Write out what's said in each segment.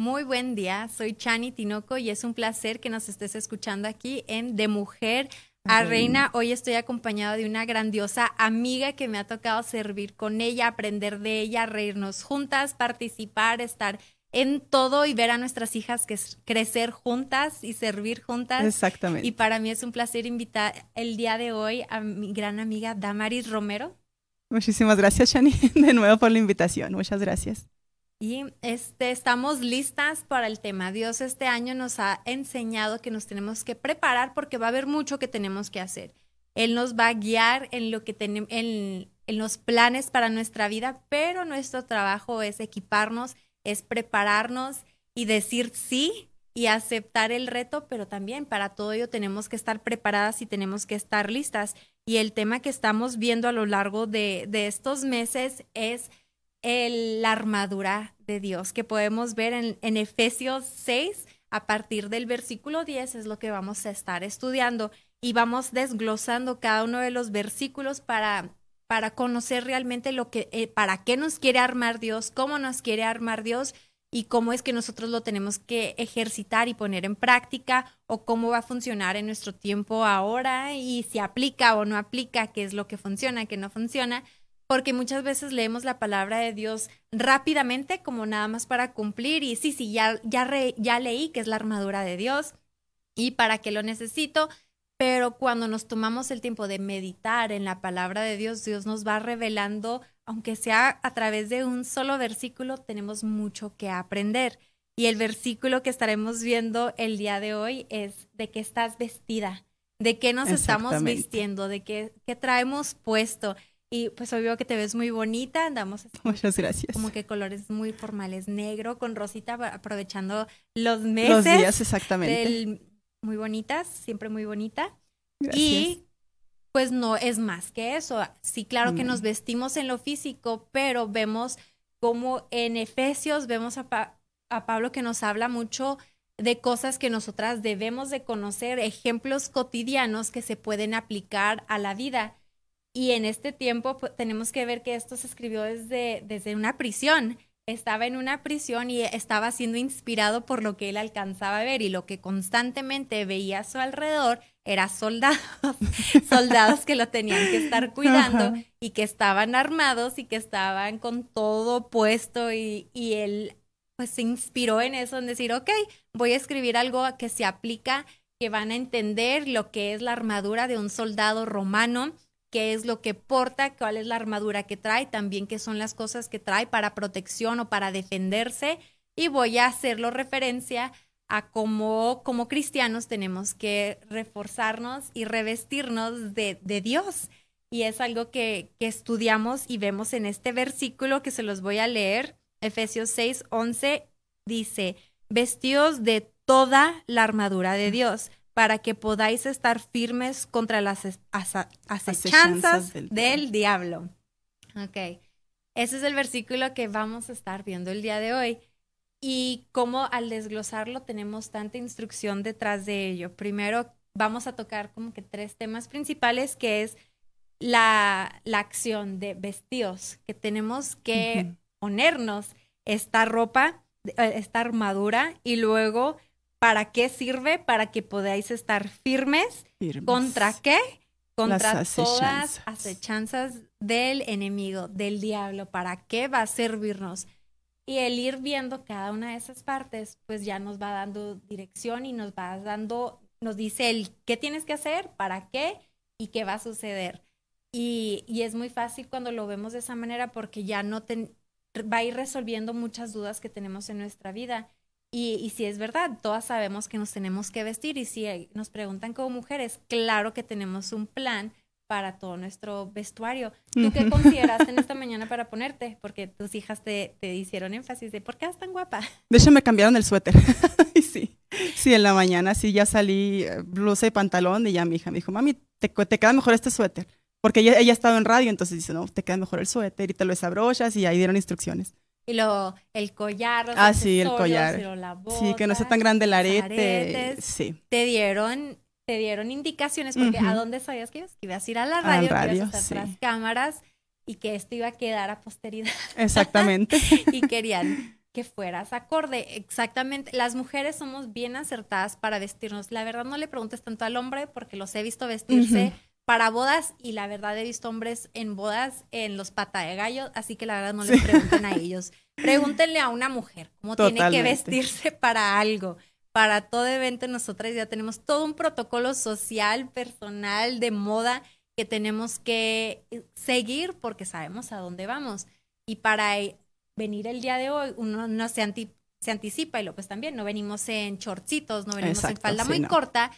Muy buen día, soy Chani Tinoco y es un placer que nos estés escuchando aquí en De Mujer a Reina. Hoy estoy acompañado de una grandiosa amiga que me ha tocado servir con ella, aprender de ella, reírnos juntas, participar, estar en todo y ver a nuestras hijas que crecer juntas y servir juntas. Exactamente. Y para mí es un placer invitar el día de hoy a mi gran amiga Damaris Romero. Muchísimas gracias, Shani, de nuevo por la invitación. Muchas gracias. Y este, estamos listas para el tema. Dios este año nos ha enseñado que nos tenemos que preparar porque va a haber mucho que tenemos que hacer. Él nos va a guiar en lo que en, en los planes para nuestra vida, pero nuestro trabajo es equiparnos es prepararnos y decir sí y aceptar el reto, pero también para todo ello tenemos que estar preparadas y tenemos que estar listas. Y el tema que estamos viendo a lo largo de, estos meses es la armadura de Dios, que podemos ver en, Efesios 6, a partir del versículo 10 es lo que vamos a estar estudiando. Y vamos desglosando cada uno de los versículos para para conocer realmente lo que, eh, para qué nos quiere armar Dios, cómo nos quiere armar Dios y cómo es que nosotros lo tenemos que ejercitar y poner en práctica o cómo va a funcionar en nuestro tiempo ahora y si aplica o no aplica, qué es lo que funciona, qué no funciona, porque muchas veces leemos la palabra de Dios rápidamente como nada más para cumplir y sí, sí, ya, ya, ya leí que es la armadura de Dios y para qué lo necesito pero cuando nos tomamos el tiempo de meditar en la palabra de Dios, Dios nos va revelando, aunque sea a través de un solo versículo, tenemos mucho que aprender. Y el versículo que estaremos viendo el día de hoy es de qué estás vestida, de qué nos estamos vistiendo, de qué, qué traemos puesto. Y pues obvio que te ves muy bonita, andamos Muchas gracias. como que colores muy formales, negro con rosita, aprovechando los meses. Los días, exactamente muy bonitas, siempre muy bonita. Y pues no es más que eso. Sí, claro que nos vestimos en lo físico, pero vemos como en Efesios vemos a, a Pablo que nos habla mucho de cosas que nosotras debemos de conocer, ejemplos cotidianos que se pueden aplicar a la vida. Y en este tiempo pues, tenemos que ver que esto se escribió desde, desde una prisión. Estaba en una prisión y estaba siendo inspirado por lo que él alcanzaba a ver y lo que constantemente veía a su alrededor era soldados, soldados que lo tenían que estar cuidando y que estaban armados y que estaban con todo puesto y, y él pues se inspiró en eso, en decir, ok, voy a escribir algo que se aplica, que van a entender lo que es la armadura de un soldado romano qué es lo que porta, cuál es la armadura que trae, también qué son las cosas que trae para protección o para defenderse. Y voy a hacerlo referencia a cómo como cristianos tenemos que reforzarnos y revestirnos de, de Dios. Y es algo que, que, estudiamos y vemos en este versículo que se los voy a leer. Efesios 6, 11 dice, vestidos de toda la armadura de Dios para que podáis estar firmes contra las acechanzas del, diablo. Ok, ese es el versículo que vamos a estar viendo el día de hoy. Y cómo al desglosarlo tenemos tanta instrucción detrás de ello. Primero vamos a tocar como que tres temas principales, que es la, la acción de vestidos, que tenemos que ponernos esta ropa, eh, esta armadura, y luego ¿Para qué sirve? Para que podáis estar firmes. ¿Contra qué? Contra todas acechanzas del enemigo, del diablo. ¿Para qué va a servirnos? Y el ir viendo cada una de esas partes, pues ya nos va dando dirección y nos va dando, nos dice el qué tienes que hacer, para qué y qué va a suceder. Y, y es muy fácil cuando lo vemos de esa manera porque ya no te, va a ir resolviendo muchas dudas que tenemos en nuestra vida. Y, si es verdad, todas sabemos que nos tenemos que vestir y si nos preguntan como mujeres, claro que tenemos un plan para todo nuestro vestuario. ¿Tú qué consideraste en esta mañana para ponerte? Porque tus hijas te, te hicieron énfasis de ¿por qué estás tan guapa? De hecho, me cambiaron el suéter. sí, sí, en la mañana sí ya salí eh, blusa y pantalón y ya mi hija me dijo, mami, te, te queda mejor este suéter. Porque ella, ella ha estado en radio, entonces dice, no, te queda mejor el suéter y te lo desabrochas y ahí dieron instrucciones. Y lo, el collar, los ah, sí, el collar. sí, que no sea tan grande el arete. sí. Te dieron, te dieron indicaciones porque ¿a dónde sabías que ibas? A ir a la radio, que ibas a estar las cámaras y que esto iba a quedar a posteridad. Exactamente. y querían que fueras acorde. Exactamente, las mujeres somos bien acertadas para vestirnos. La verdad no le preguntes tanto al hombre porque los he visto vestirse para bodas y la verdad he visto hombres en bodas en los pata de gallo, así que la verdad no les pregunten a ellos. Pregúntenle a una mujer cómo tiene que vestirse para algo. Para todo evento nosotras ya tenemos todo un protocolo social, personal, de moda que tenemos que seguir porque sabemos a dónde vamos. Y para venir el día de hoy, uno no se, anticipa y lo pues también, no venimos en shortcitos, no venimos en falda muy corta,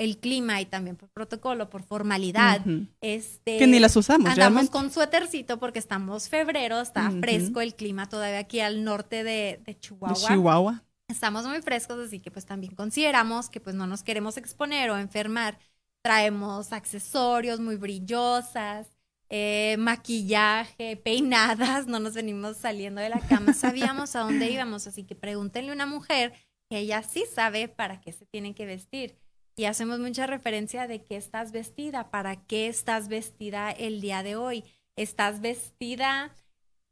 el clima y también por protocolo, por formalidad. este, que ni las usamos. Andamos con suétercito porque estamos febrero, está fresco el clima todavía aquí al norte de, Chihuahua. De Chihuahua. Estamos muy frescos, así que pues también consideramos que pues no nos queremos exponer o enfermar. Traemos accesorios muy brillosas, eh, maquillaje, peinadas, no nos venimos saliendo de la cama, sabíamos a dónde íbamos, así que pregúntenle a una mujer que ella sí sabe para qué se tiene que vestir. Y hacemos mucha referencia de qué estás vestida, para qué estás vestida el día de hoy. ¿Estás vestida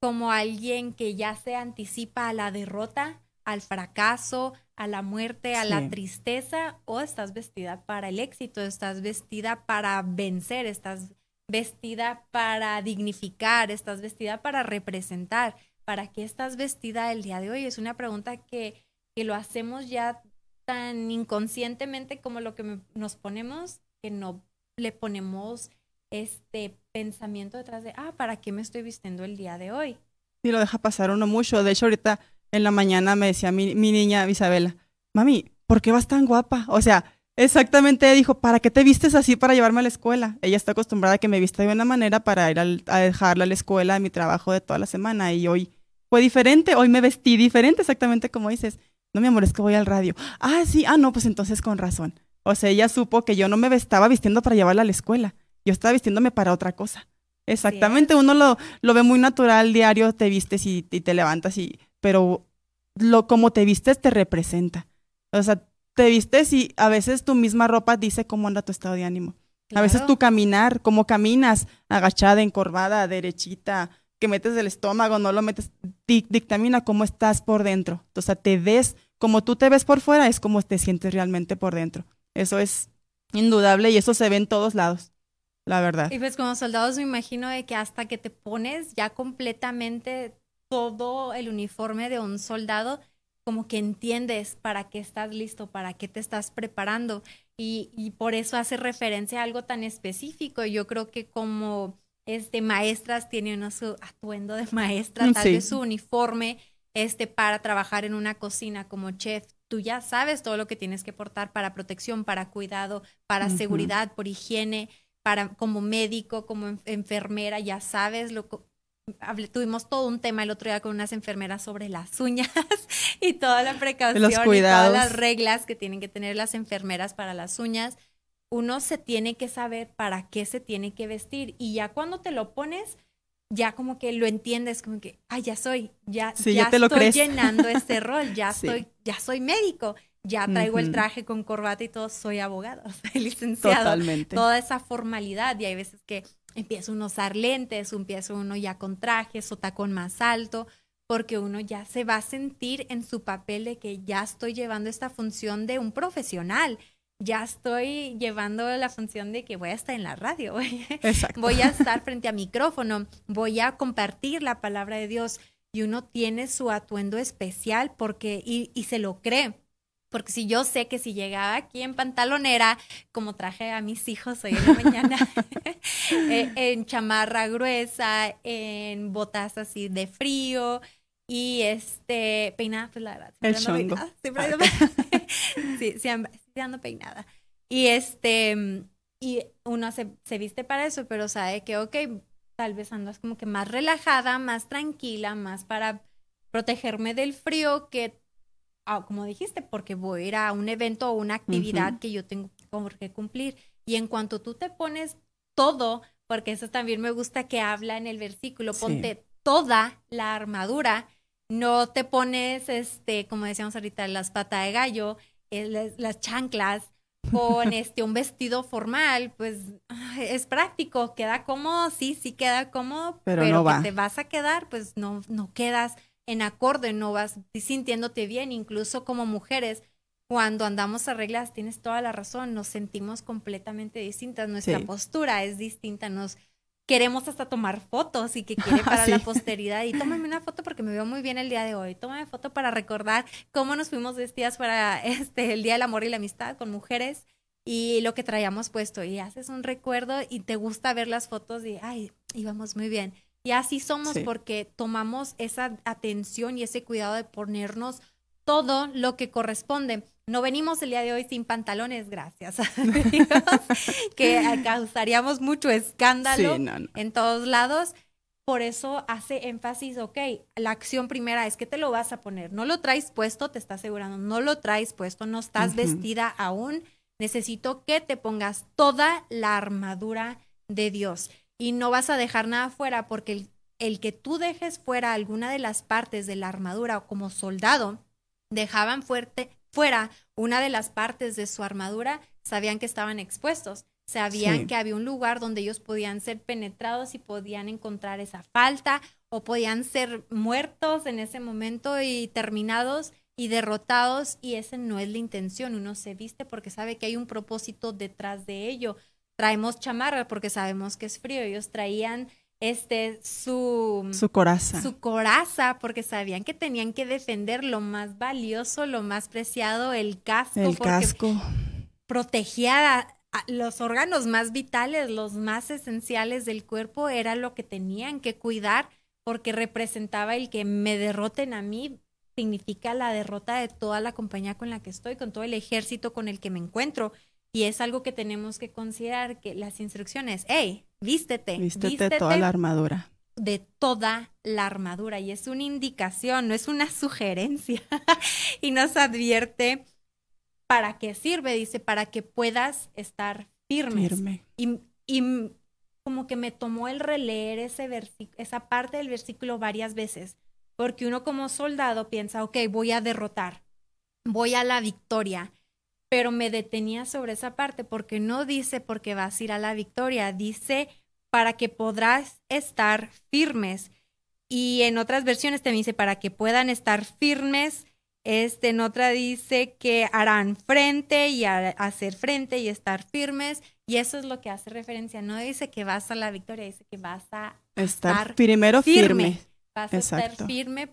como alguien que ya se anticipa a la derrota, al fracaso, a la muerte, a la tristeza? ¿O estás vestida para el éxito? ¿Estás vestida para vencer? ¿Estás vestida para dignificar? ¿Estás vestida para representar? ¿Para qué estás vestida el día de hoy? Es una pregunta que, que lo hacemos ya tan inconscientemente como lo que nos ponemos, que no le ponemos este pensamiento detrás de, ah, ¿para qué me estoy vistiendo el día de hoy? Sí, lo deja pasar uno mucho. De hecho, ahorita en la mañana me decía mi, niña Isabela, mami, ¿por qué vas tan guapa? O sea, exactamente dijo, ¿para qué te vistes así para llevarme a la escuela? Ella está acostumbrada a que me vista de una manera para ir a dejarla a la escuela, a mi trabajo de toda la semana. Y hoy fue diferente, hoy me vestí diferente, exactamente como dices. No, mi amor, es que voy al radio. Ah, sí, ah, no, pues entonces con razón. O sea, ella supo que yo no me estaba vistiendo para llevarla a la escuela. Yo estaba vistiéndome para otra cosa. Exactamente, uno lo, lo ve muy natural, diario te vistes y, te levantas, y, pero lo como te vistes te representa. O sea, te vistes y a veces tu misma ropa dice cómo anda tu estado de ánimo. A veces tu caminar, cómo caminas, agachada, encorvada, derechita, que metes el estómago, no lo metes, dictamina cómo estás por dentro. O sea, te ves, como tú te ves por fuera, es como te sientes realmente por dentro. Eso es indudable y eso se ve en todos lados, la verdad. Y pues como soldados me imagino de que hasta que te pones ya completamente todo el uniforme de un soldado, como que entiendes para qué estás listo, para qué te estás preparando. Y, por eso hace referencia a algo tan específico. Yo creo que como este, maestras tienen su atuendo de maestra, mm, tal vez su uniforme este, para trabajar en una cocina como chef. Tú ya sabes todo lo que tienes que portar para protección, para cuidado, para seguridad, por higiene, para como médico, como enfermera, ya sabes lo tuvimos todo un tema el otro día con unas enfermeras sobre las uñas y toda la precaución y todas las reglas que tienen que tener las enfermeras para las uñas uno se tiene que saber para qué se tiene que vestir. Y ya cuando te lo pones, ya como que lo entiendes, como que, ah, ya soy, ya, ya, estoy llenando este rol, ya estoy, ya soy médico, ya traigo el traje con corbata y todo, soy abogado, soy licenciado. Totalmente. Toda esa formalidad y hay veces que empieza uno a usar lentes, empieza uno ya con trajes o tacón más alto, porque uno ya se va a sentir en su papel de que ya estoy llevando esta función de un profesional ya estoy llevando la función de que voy a estar en la radio, voy a estar frente a micrófono, voy a compartir la palabra de Dios y uno tiene su atuendo especial porque y, y se lo cree. Porque si yo sé que si llegaba aquí en pantalonera, como traje a mis hijos hoy en la mañana, eh, en chamarra gruesa, en botas así de frío, y este, peinada, pues la verdad. El chongo. siempre ando, sí, siempre ando peinada. Y este, y uno se, se, viste para eso, pero sabe que, ok, tal vez andas como que más relajada, más tranquila, más para protegerme del frío que, ah, como dijiste, porque voy a ir a un evento o una actividad que yo tengo que cumplir. Y en cuanto tú te pones todo, porque eso también me gusta que habla en el versículo, ponte toda la armadura no te pones, este, como decíamos ahorita, las patas de gallo, eh, las, chanclas, con este un vestido formal, pues es práctico, queda cómodo, sí, sí queda cómodo, pero, no te vas a quedar, pues no, no quedas en acorde, no vas sintiéndote bien, incluso como mujeres. Cuando andamos a reglas, tienes toda la razón, nos sentimos completamente distintas, nuestra postura es distinta, nos queremos hasta tomar fotos y que quiere para la posteridad. Y tómame una foto porque me veo muy bien el día de hoy. Tómame foto para recordar cómo nos fuimos vestidas para este el Día del Amor y la Amistad con mujeres y lo que traíamos puesto. Y haces un recuerdo y te gusta ver las fotos y, ay, íbamos muy bien. Y así somos porque tomamos esa atención y ese cuidado de ponernos todo lo que corresponde. No venimos el día de hoy sin pantalones, gracias a Dios, que causaríamos mucho escándalo en todos lados. Por eso hace énfasis, ok, la acción primera es que te lo vas a poner. No lo traes puesto, te está asegurando, no lo traes puesto, no estás vestida aún. Necesito que te pongas toda la armadura de Dios y no vas a dejar nada fuera porque el, el que tú dejes fuera alguna de las partes de la armadura como soldado, dejaban fuerte, fuera una de las partes de su armadura, sabían que estaban expuestos, sabían que había un lugar donde ellos podían ser penetrados y podían encontrar esa falta o podían ser muertos en ese momento y terminados y derrotados y esa no es la intención, uno se viste porque sabe que hay un propósito detrás de ello. Traemos chamarra porque sabemos que es frío, ellos traían este su su coraza. Su coraza porque sabían que tenían que defender lo más valioso, lo más preciado, el casco el casco protegía los órganos más vitales, los más esenciales del cuerpo era lo que tenían que cuidar porque representaba el que me derroten a mí significa la derrota de toda la compañía con la que estoy, con todo el ejército con el que me encuentro. Y es algo que tenemos que considerar que las instrucciones, hey, vístete. Vístete, toda la armadura. De toda la armadura. Y es una indicación, no es una sugerencia. y nos advierte para qué sirve, dice, para que puedas estar firmes. Firme. Y, y como que me tomó el releer ese esa parte del versículo varias veces, porque uno como soldado piensa, ok, voy a derrotar, voy a la victoria, pero me detenía sobre esa parte porque no dice porque vas a ir a la victoria, dice para que podrás estar firmes. Y en otras versiones te dice para que puedan estar firmes. Este, en otra dice que harán frente y hacer frente y estar firmes. Y eso es lo que hace referencia. No dice que vas a la victoria, dice que vas a estar, primero firme. Vas a estar firme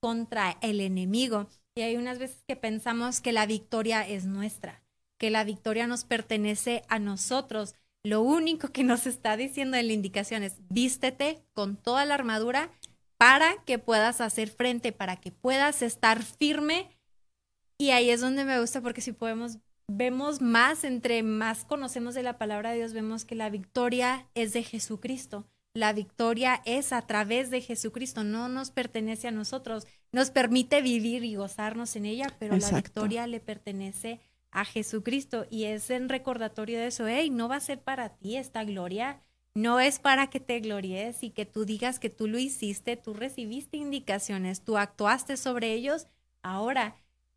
contra el enemigo. Y hay unas veces que pensamos que la victoria es nuestra, que la victoria nos pertenece a nosotros. Lo único que nos está diciendo en la indicación es vístete con toda la armadura para que puedas hacer frente, para que puedas estar firme. Y ahí es donde me gusta porque si podemos, vemos más, entre más conocemos de la palabra de Dios, vemos que la victoria es de Jesucristo. La victoria es a través de Jesucristo, no nos pertenece a nosotros. Nos permite vivir y gozarnos en ella, pero la victoria le pertenece a Jesucristo. Y es en recordatorio de eso, hey, no va a ser para ti esta gloria, no es para que te glories y que tú digas que tú lo hiciste, tú recibiste indicaciones, tú actuaste sobre ellos, ahora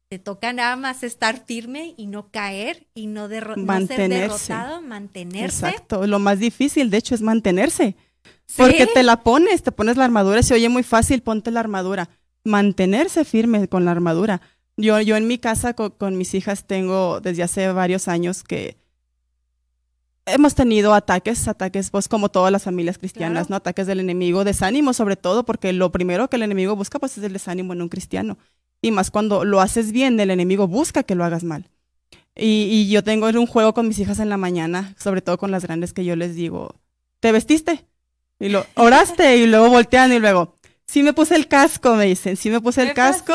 te toca nada más estar firme y no caer y no, no ser derrotado, mantenerse. Exacto, lo más difícil de hecho es mantenerse porque te la pones, te pones la armadura, se oye muy fácil, ponte la armadura. Mantenerse firme con la armadura. Yo, yo en mi casa con, mis hijas tengo desde hace varios años que hemos tenido ataques, ataques, pues como todas las familias cristianas, ¿no? Ataques del enemigo, desánimo sobre todo, porque lo primero que el enemigo busca pues es el desánimo en un cristiano. Y más cuando lo haces bien, el enemigo busca que lo hagas mal. Y, y yo tengo un juego con mis hijas en la mañana, sobre todo con las grandes, que yo les digo, ¿te vestiste? Y lo, oraste y luego voltean y luego, sí me puse el casco, me dicen, sí me puse el casco.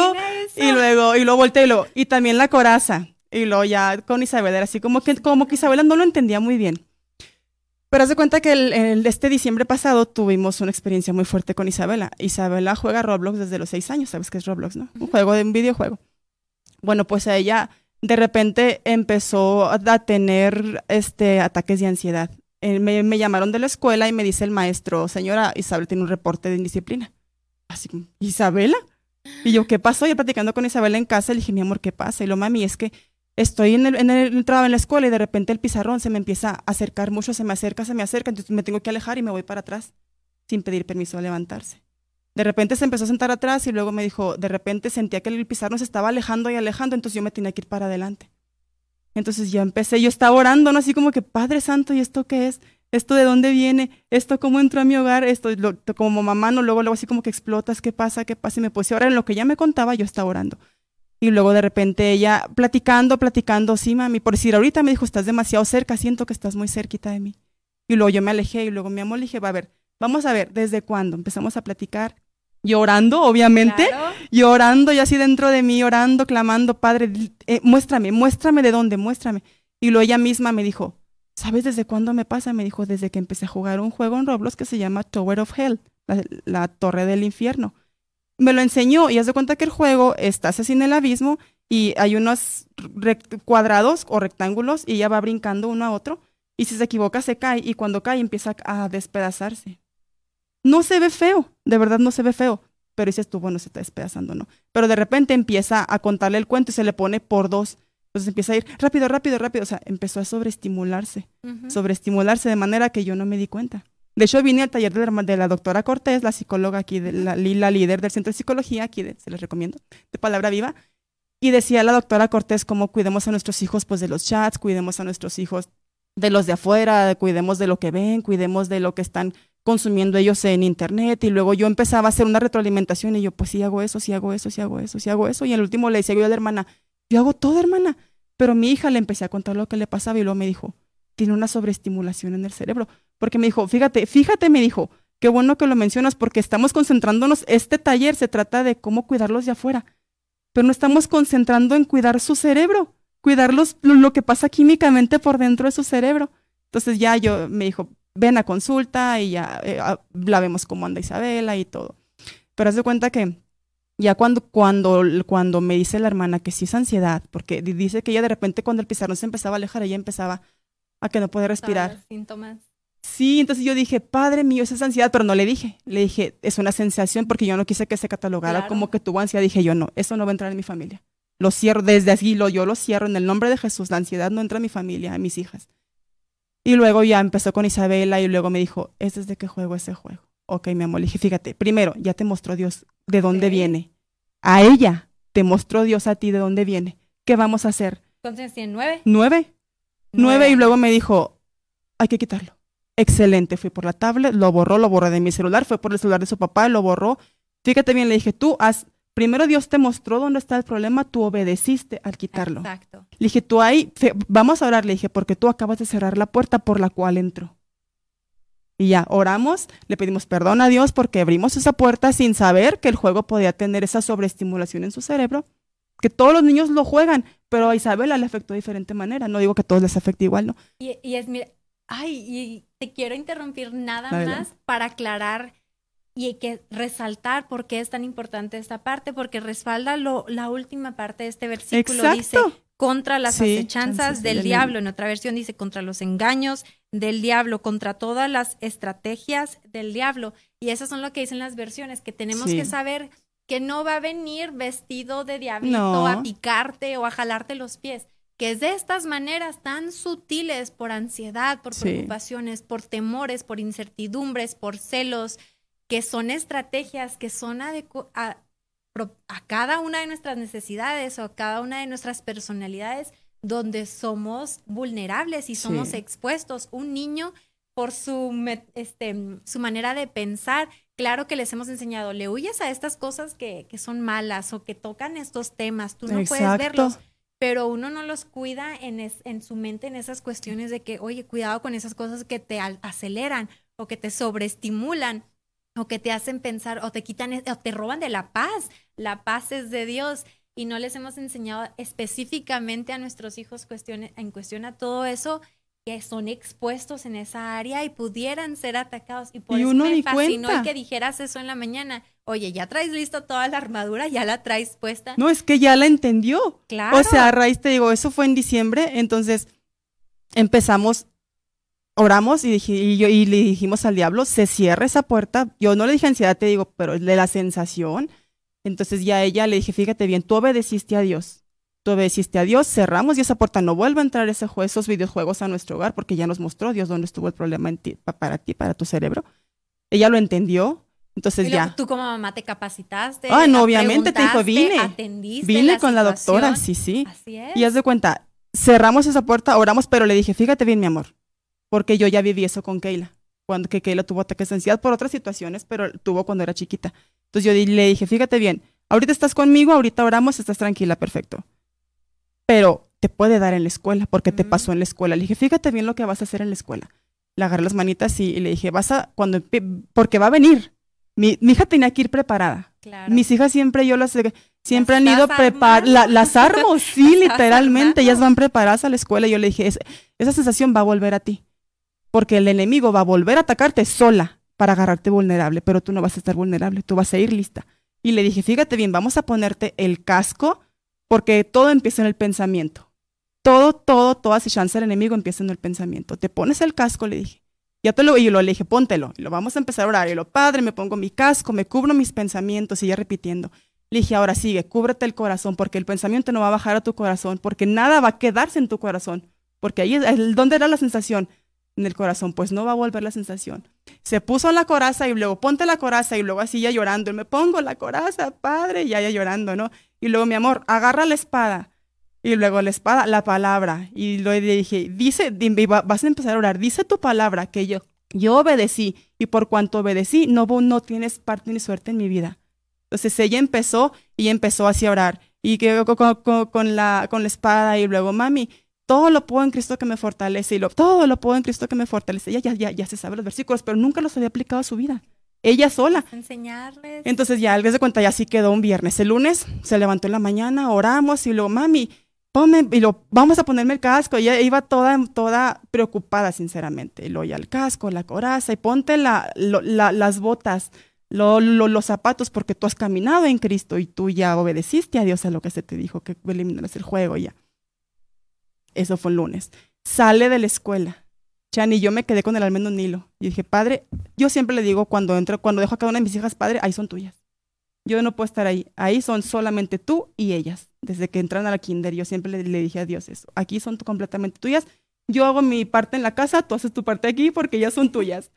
Y luego, y luego volteé y luego, y también la coraza. Y luego ya con Isabel era así como que, como que Isabela no lo entendía muy bien. Pero haz de cuenta que el, este diciembre pasado tuvimos una experiencia muy fuerte con Isabela. Isabela juega Roblox desde los seis años, ¿sabes qué es Roblox, no? Un juego de un videojuego. Bueno, pues a ella de repente empezó a tener este ataques de ansiedad. Eh, me, llamaron de la escuela y me dice el maestro, señora, Isabel tiene un reporte de indisciplina. Así ¿Isabela? Y yo, ¿qué pasó? Yo platicando con Isabela en casa, le dije, mi amor, ¿qué pasa? Y lo, mami, es que estoy en el, en el en la escuela y de repente el pizarrón se me empieza a acercar mucho, se me acerca, se me acerca, entonces me tengo que alejar y me voy para atrás sin pedir permiso a levantarse. De repente se empezó a sentar atrás y luego me dijo, de repente sentía que el pizarro se estaba alejando y alejando, entonces yo me tenía que ir para adelante. Entonces ya empecé, yo estaba orando, ¿no? Así como que, Padre Santo, ¿y esto qué es? ¿Esto de dónde viene? ¿Esto cómo entró a mi hogar? Esto como mamá, no, luego, luego así como que explotas, ¿qué pasa? ¿Qué pasa? Y me puse ahora en lo que ella me contaba, yo estaba orando. Y luego de repente ella platicando, platicando, sí, mami, por decir, ahorita me dijo, estás demasiado cerca, siento que estás muy cerquita de mí. Y luego yo me alejé y luego mi amor le dije, va a ver, vamos a ver, ¿desde cuándo? Empezamos a platicar llorando, obviamente, llorando y así dentro de mí, llorando, clamando, Padre, eh, muéstrame, muéstrame de dónde, muéstrame. Y luego ella misma me dijo, ¿sabes desde cuándo me pasa? Me dijo, desde que empecé a jugar un juego en Roblox que se llama Tower of Hell, la, torre del infierno. Me lo enseñó y haz de cuenta que el juego estás así en el abismo y hay unos cuadrados o rectángulos y ella va brincando uno a otro y si se equivoca se cae y cuando cae empieza a despedazarse. No se ve feo, de verdad no se ve feo, pero dices tú, bueno, se está despedazando, ¿no? Pero de repente empieza a contarle el cuento y se le pone por dos. Entonces empieza a ir rápido, rápido, rápido. O sea, empezó a sobreestimularse, sobreestimularse de manera que yo no me di cuenta. De hecho, vine al taller de la, doctora Cortés, la psicóloga aquí, de la, líder del Centro de Psicología, aquí se les recomiendo, de Palabra Viva, y decía la doctora Cortés cómo cuidemos a nuestros hijos pues de los chats, cuidemos a nuestros hijos de los de afuera, cuidemos de lo que ven, cuidemos de lo que están consumiendo ellos en internet y luego yo empezaba a hacer una retroalimentación y yo pues sí hago eso, sí hago eso, sí hago eso, sí hago eso y el último le decía yo a la hermana, yo hago todo hermana, pero mi hija le empecé a contar lo que le pasaba y luego me dijo, tiene una sobreestimulación en el cerebro, porque me dijo, fíjate, fíjate, me dijo, qué bueno que lo mencionas porque estamos concentrándonos, este taller se trata de cómo cuidarlos de afuera, pero no estamos concentrando en cuidar su cerebro, cuidarlos lo que pasa químicamente por dentro de su cerebro. Entonces ya yo me dijo, ven a consulta y ya eh, la vemos cómo anda Isabela y todo. Pero haz de cuenta que ya cuando, cuando, cuando me dice la hermana que sí es ansiedad, porque dice que ella de repente cuando el pizarrón se empezaba a alejar, ella empezaba a que no podía respirar. síntomas. Sí, entonces yo dije, padre mío, esa es ansiedad, pero no le dije. Le dije, es una sensación porque yo no quise que se catalogara como que tuvo ansiedad. Dije yo, no, eso no va a entrar en mi familia. Lo cierro desde aquí, lo, yo lo cierro en el nombre de Jesús. La ansiedad no entra en mi familia, en mis hijas. Y luego ya empezó con Isabela y luego me dijo, ¿este es de qué juego ese juego? Ok, mi amor, le dije, fíjate, primero, ya te mostró Dios de dónde viene. A ella te mostró Dios a ti de dónde viene. ¿Qué vamos a hacer? Entonces, ¿tiene nueve? Nueve. Nueve y luego me dijo, hay que quitarlo. Excelente, fui por la tablet, lo borró, lo borré de mi celular, fue por el celular de su papá, lo borró. Fíjate bien, le dije, tú has primero Dios te mostró dónde está el problema, tú obedeciste al quitarlo. Exacto. Le dije, tú ahí, vamos a orar, le dije, porque tú acabas de cerrar la puerta por la cual entró. Y ya, oramos, le pedimos perdón a Dios porque abrimos esa puerta sin saber que el juego podía tener esa sobreestimulación en su cerebro, que todos los niños lo juegan, pero a Isabela le afectó de diferente manera. No digo que a todos les afecte igual, ¿no? Y, es, mira, ay, y te quiero interrumpir nada más para aclarar y hay que resaltar por qué es tan importante esta parte, porque respalda lo, la última parte de este versículo. Dice, contra las acechanzas del diablo. En otra versión dice, contra los engaños del diablo, contra todas las estrategias del diablo. Y esas son lo que dicen las versiones, que tenemos que saber que no va a venir vestido de diablito a picarte o a jalarte los pies que es de estas maneras tan sutiles por ansiedad, por preocupaciones, por temores, por incertidumbres, por celos, que son estrategias que son a, a, cada una de nuestras necesidades o a cada una de nuestras personalidades donde somos vulnerables y somos expuestos. Un niño, por su, este, su manera de pensar, claro que les hemos enseñado, le huyes a estas cosas que, que son malas o que tocan estos temas, tú no puedes verlos pero uno no los cuida en, en, su mente en esas cuestiones de que, oye, cuidado con esas cosas que te aceleran o que te sobreestimulan o que te hacen pensar o te quitan e, o te roban de la paz. La paz es de Dios y no les hemos enseñado específicamente a nuestros hijos cuestiones, en cuestión a todo eso que son expuestos en esa área y pudieran ser atacados. Y por eso me fascinó que dijeras eso en la mañana. Oye, ya traes listo toda la armadura, ya la traes puesta. No, es que ya la entendió. Claro. O sea, a raíz te digo, eso fue en diciembre, entonces empezamos oramos y, dije, y, yo, y le dijimos al diablo, se cierra esa puerta. Yo no le dije ansiedad, te digo, pero de la sensación. Entonces ya ella le dije, fíjate bien, tú obedeciste a Dios. Tú obedeciste a Dios, cerramos y esa puerta no vuelve a entrar ese esos videojuegos a nuestro hogar porque ya nos mostró Dios dónde estuvo el problema en ti, para ti, para tu cerebro. Ella lo entendió Entonces ya. Tú como mamá te capacitaste. Ah, no, obviamente te dijo, vine. Vine con la doctora, sí, sí. Así es. Y haz de cuenta, cerramos esa puerta, oramos, pero le dije, fíjate bien, mi amor, porque yo ya viví eso con Keila. Cuando que Keila tuvo ataques de ansiedad por otras situaciones, pero tuvo cuando era chiquita. Entonces yo le dije, fíjate bien, ahorita estás conmigo, ahorita oramos, estás tranquila, perfecto. Pero te puede dar en la escuela, porque te pasó en la escuela. Le dije, fíjate bien lo que vas a hacer en la escuela. Le agarré las manitas y, le dije, vas a, cuando, porque va a venir. Mi, hija tenía que ir preparada. Mis hijas siempre, yo las, siempre han ido preparar, las armo, sí, literalmente, ellas van preparadas a la escuela. Y yo le dije, esa sensación va a volver a ti, porque el enemigo va a volver a atacarte sola para agarrarte vulnerable, pero tú no vas a estar vulnerable, tú vas a ir lista. Y le dije, fíjate bien, vamos a ponerte el casco, porque todo empieza en el pensamiento. Todo, todo, toda esa chance del enemigo empieza en el pensamiento. Te pones el casco, le dije. Ya te lo, y lo le dije, póntelo. Y lo vamos a empezar a orar. Y lo, padre, me pongo mi casco, me cubro mis pensamientos. Y repitiendo. Le dije, ahora sigue, cúbrete el corazón, porque el pensamiento no va a bajar a tu corazón, porque nada va a quedarse en tu corazón. Porque ahí es el, ¿dónde era la sensación? En el corazón, pues no va a volver la sensación. Se puso la coraza y luego ponte la coraza y luego así ya llorando. Y me pongo la coraza, padre, y ya, ya llorando, ¿no? Y luego, mi amor, agarra la espada. Y luego la espada, la palabra. Y le dije, dice, vas a empezar a orar, dice tu palabra que yo, yo obedecí. Y por cuanto obedecí, no, no tienes parte ni suerte en mi vida. Entonces ella empezó y empezó así a orar. Y que con, la, con la espada y luego, mami, todo lo puedo en Cristo que me fortalece. Y lo, todo lo puedo en Cristo que me fortalece. Ella ya, ya, ya se sabe los versículos, pero nunca los había aplicado a su vida ella sola. Enseñarles. Entonces ya, al vez de cuenta, ya así quedó un viernes. El lunes se levantó en la mañana, oramos y luego, mami, ponme, y lo, vamos a ponerme el casco. Y ella iba toda, toda preocupada, sinceramente. Y luego ya el casco, la coraza, y ponte la, las botas, los zapatos, porque tú has caminado en Cristo y tú ya obedeciste a Dios a lo que se te dijo, que eliminaras el juego ya. Eso fue el lunes. Sale de la escuela Chan, y yo me quedé con el almendro Nilo. Y dije, padre, yo siempre le digo cuando entro, cuando dejo a cada una de mis hijas, padre, ahí son tuyas. Yo no puedo estar ahí. Ahí son solamente tú y ellas. Desde que entran a la kinder, yo siempre le, dije a Dios eso. Aquí son completamente tuyas. Yo hago mi parte en la casa, tú haces tu parte aquí porque ya son tuyas.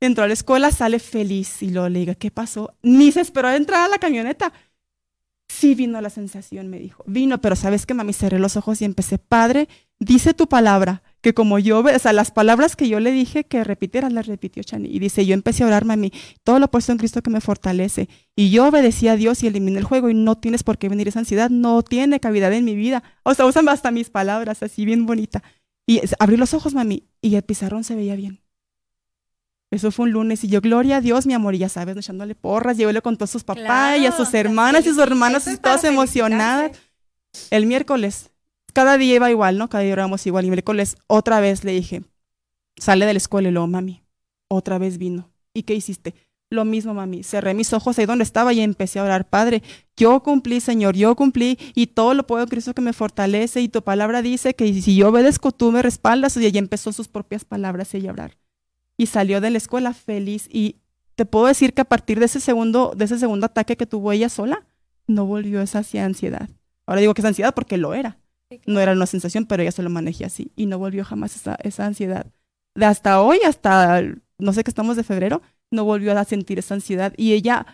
Entró a la escuela, sale feliz y luego le digo, ¿qué pasó? Ni se esperó a entrar a la camioneta. Sí vino la sensación, me dijo. Vino, pero ¿sabes qué, mami? Cerré los ojos y empecé, Padre, dice tu palabra que como yo, o sea, las palabras que yo le dije que repitiera, las repitió Chani. Y dice, yo empecé a orar, mami, todo lo puesto en Cristo que me fortalece. Y yo obedecí a Dios y eliminé el juego y no tienes por qué venir esa ansiedad, no tiene cavidad en mi vida. O sea, usan hasta mis palabras así, bien bonita. Y abrí los ojos, mami, y el pizarrón se veía bien. Eso fue un lunes y yo, gloria a Dios, mi amor, y ya sabes, echándole porras, llévele con todos sus papás y a sus hermanas y sus hermanos y todas emocionadas. El miércoles cada día iba igual, ¿no? Cada día oramos igual. Y miércoles otra vez le dije, sale de la escuela y luego, mami, otra vez vino. ¿Y qué hiciste? Lo mismo, mami. Cerré mis ojos ahí donde estaba y empecé a orar. Padre, yo cumplí, Señor, yo cumplí y todo lo puedo Cristo que me fortalece. Y tu palabra dice que si yo obedezco, tú me respaldas. Y ella empezó sus propias palabras ella a orar. Y salió de la escuela feliz. Y te puedo decir que a partir de ese segundo, de ese segundo ataque que tuvo ella sola, no volvió esa ansiedad. Ahora digo que es ansiedad porque lo era. No era una sensación, pero ella se lo manejé así y no volvió jamás esa, esa ansiedad. De hasta hoy, hasta no sé qué estamos de febrero, no volvió a sentir esa ansiedad. Y ella,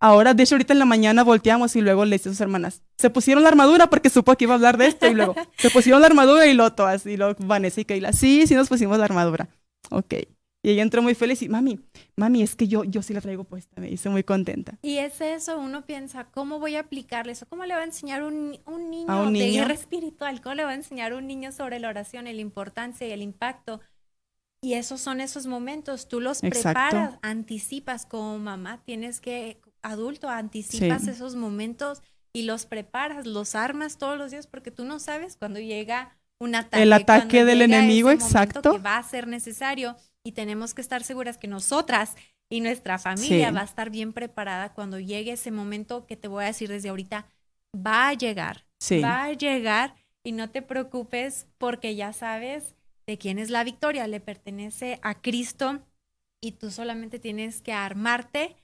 ahora, de hecho, ahorita en la mañana volteamos y luego le dice a sus hermanas, se pusieron la armadura porque supo que iba a hablar de esto y luego se pusieron la armadura y lo así, lo Vanessa y Keila, sí, sí nos pusimos la armadura. Ok. Y ella entró muy feliz y, mami, mami, es que yo, yo sí la traigo puesta, me hice muy contenta. Y es eso, uno piensa, ¿cómo voy a aplicarle eso? ¿Cómo le va a enseñar un, un niño ¿A un de guerra espiritual? ¿Cómo le va a enseñar un niño sobre la oración, la importancia y el impacto? Y esos son esos momentos, tú los preparas, anticipas como mamá, tienes que, adulto, anticipas esos momentos y los preparas, los armas todos los días porque tú no sabes cuando llega un ataque. El ataque del enemigo, exacto. Que va a ser necesario y tenemos que estar seguras que nosotras y nuestra familia va a estar bien preparada cuando llegue ese momento que te voy a decir desde ahorita, va a llegar, va a llegar y no te preocupes porque ya sabes de quién es la victoria, le pertenece a Cristo y tú solamente tienes que armarte,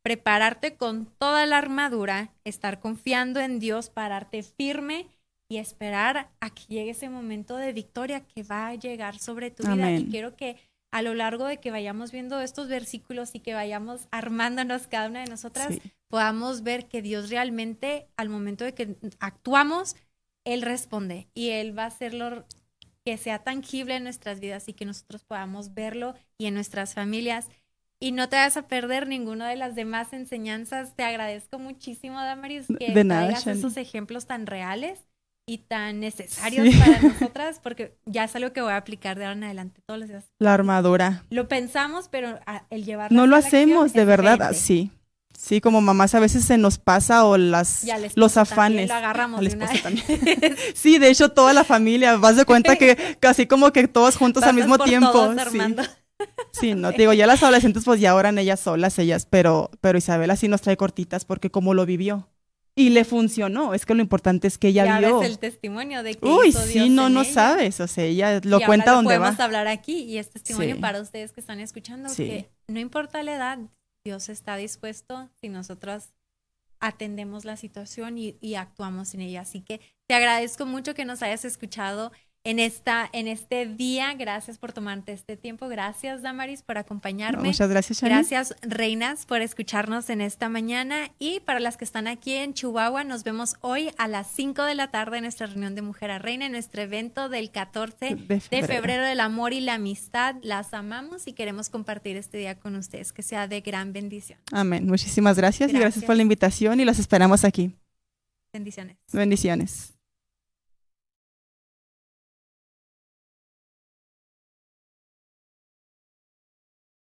prepararte con toda la armadura, estar confiando en Dios, pararte firme y esperar a que llegue ese momento de victoria que va a llegar sobre tu vida. Y quiero que a lo largo de que vayamos viendo estos versículos y que vayamos armándonos cada una de nosotras, podamos ver que Dios realmente al momento de que actuamos, Él responde y Él va a hacerlo que sea tangible en nuestras vidas y que nosotros podamos verlo y en nuestras familias. Y no te vas a perder ninguna de las demás enseñanzas. Te agradezco muchísimo, Damaris, que de traigas esos ejemplos tan reales y tan necesarios para nosotras, porque ya es algo que voy a aplicar de ahora en adelante todos los días. La armadura. Lo pensamos, pero el llevarlo No lo hacemos, de verdad, sí. Sí, como mamás a veces se nos pasa o las los afanes. Lo agarramos sí, de hecho toda la familia, vas de cuenta que casi como que todos juntos al mismo tiempo. sí. no te digo, ya las adolescentes pues ya oran ellas solas, ellas, pero pero Isabela sí nos trae cortitas porque como lo vivió. Y le funcionó, es que lo importante es que ella ya vio. el testimonio de que Uy, sí, no, no sabes, o sea, ella lo cuenta donde va. podemos hablar aquí y es testimonio para ustedes que están escuchando que no importa la edad, Dios está dispuesto si nosotros atendemos la situación y, y, actuamos en ella. Así que te agradezco mucho que nos hayas escuchado en, esta, en este día. Gracias por tomarte este tiempo. Gracias, Damaris, por acompañarme. muchas gracias, Gracias, Reinas, por escucharnos en esta mañana. Y para las que están aquí en Chihuahua, nos vemos hoy a las 5 de la tarde en nuestra reunión de Mujer a Reina, en nuestro evento del 14 de febrero. del amor y la amistad. Las amamos y queremos compartir este día con ustedes. Que sea de gran bendición. Amén. Muchísimas gracias, gracias. y gracias por la invitación y los esperamos aquí. Bendiciones. Bendiciones.